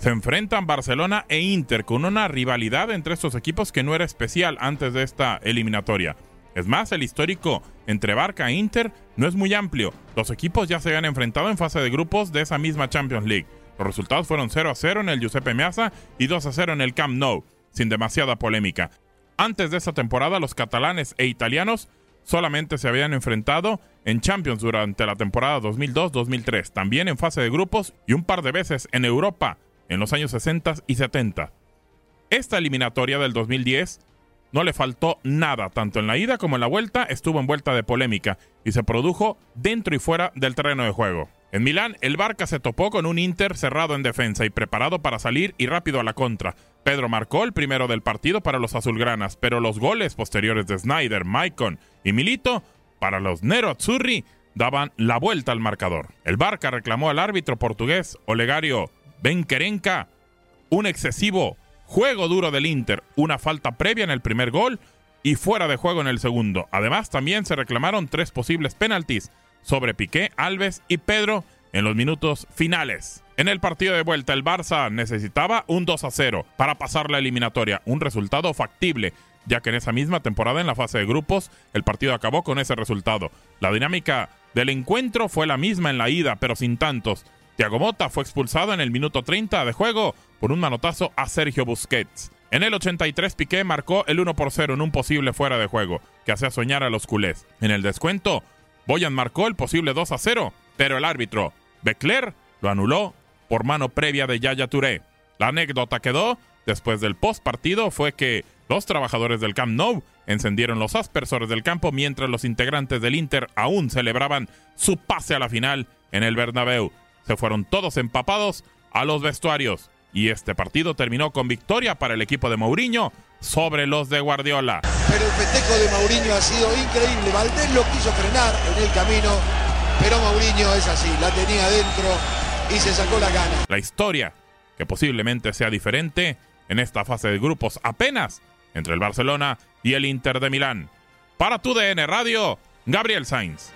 Se enfrentan Barcelona e Inter con una rivalidad entre estos equipos que no era especial antes de esta eliminatoria. Es más, el histórico entre Barca e Inter no es muy amplio. Los equipos ya se habían enfrentado en fase de grupos de esa misma Champions League. Los resultados fueron 0 a 0 en el Giuseppe Meazza y 2 a 0 en el Camp Nou, sin demasiada polémica. Antes de esta temporada, los catalanes e italianos solamente se habían enfrentado en Champions durante la temporada 2002-2003, también en fase de grupos y un par de veces en Europa en los años 60 y 70. Esta eliminatoria del 2010 no le faltó nada, tanto en la ida como en la vuelta estuvo envuelta de polémica y se produjo dentro y fuera del terreno de juego. En Milán, el Barca se topó con un Inter cerrado en defensa y preparado para salir y rápido a la contra. Pedro marcó el primero del partido para los azulgranas, pero los goles posteriores de Snyder, Maicon y Milito para los Nero Azzurri daban la vuelta al marcador. El Barca reclamó al árbitro portugués Olegario Benquerenca un excesivo juego duro del Inter, una falta previa en el primer gol y fuera de juego en el segundo. Además, también se reclamaron tres posibles penaltis sobre Piqué, Alves y Pedro en los minutos finales. En el partido de vuelta, el Barça necesitaba un 2 a 0 para pasar la eliminatoria, un resultado factible, ya que en esa misma temporada en la fase de grupos el partido acabó con ese resultado. La dinámica del encuentro fue la misma en la ida, pero sin tantos. Thiago Motta fue expulsado en el minuto 30 de juego por un manotazo a Sergio Busquets. En el 83 Piqué marcó el 1 por 0 en un posible fuera de juego, que hacía soñar a los culés. En el descuento, Boyan marcó el posible 2 a 0, pero el árbitro, Becler, lo anuló por mano previa de Yaya Touré. La anécdota quedó, después del post partido, fue que los trabajadores del Camp Nou encendieron los aspersores del campo mientras los integrantes del Inter aún celebraban su pase a la final en el Bernabéu. Se fueron todos empapados a los vestuarios y este partido terminó con victoria para el equipo de Mourinho sobre los de Guardiola. Pero el festejo de Mourinho ha sido increíble. Valdés lo quiso frenar en el camino, pero Mourinho es así, la tenía dentro y se sacó la gana. La historia, que posiblemente sea diferente en esta fase de grupos apenas entre el Barcelona y el Inter de Milán. Para tu DN Radio, Gabriel Sainz.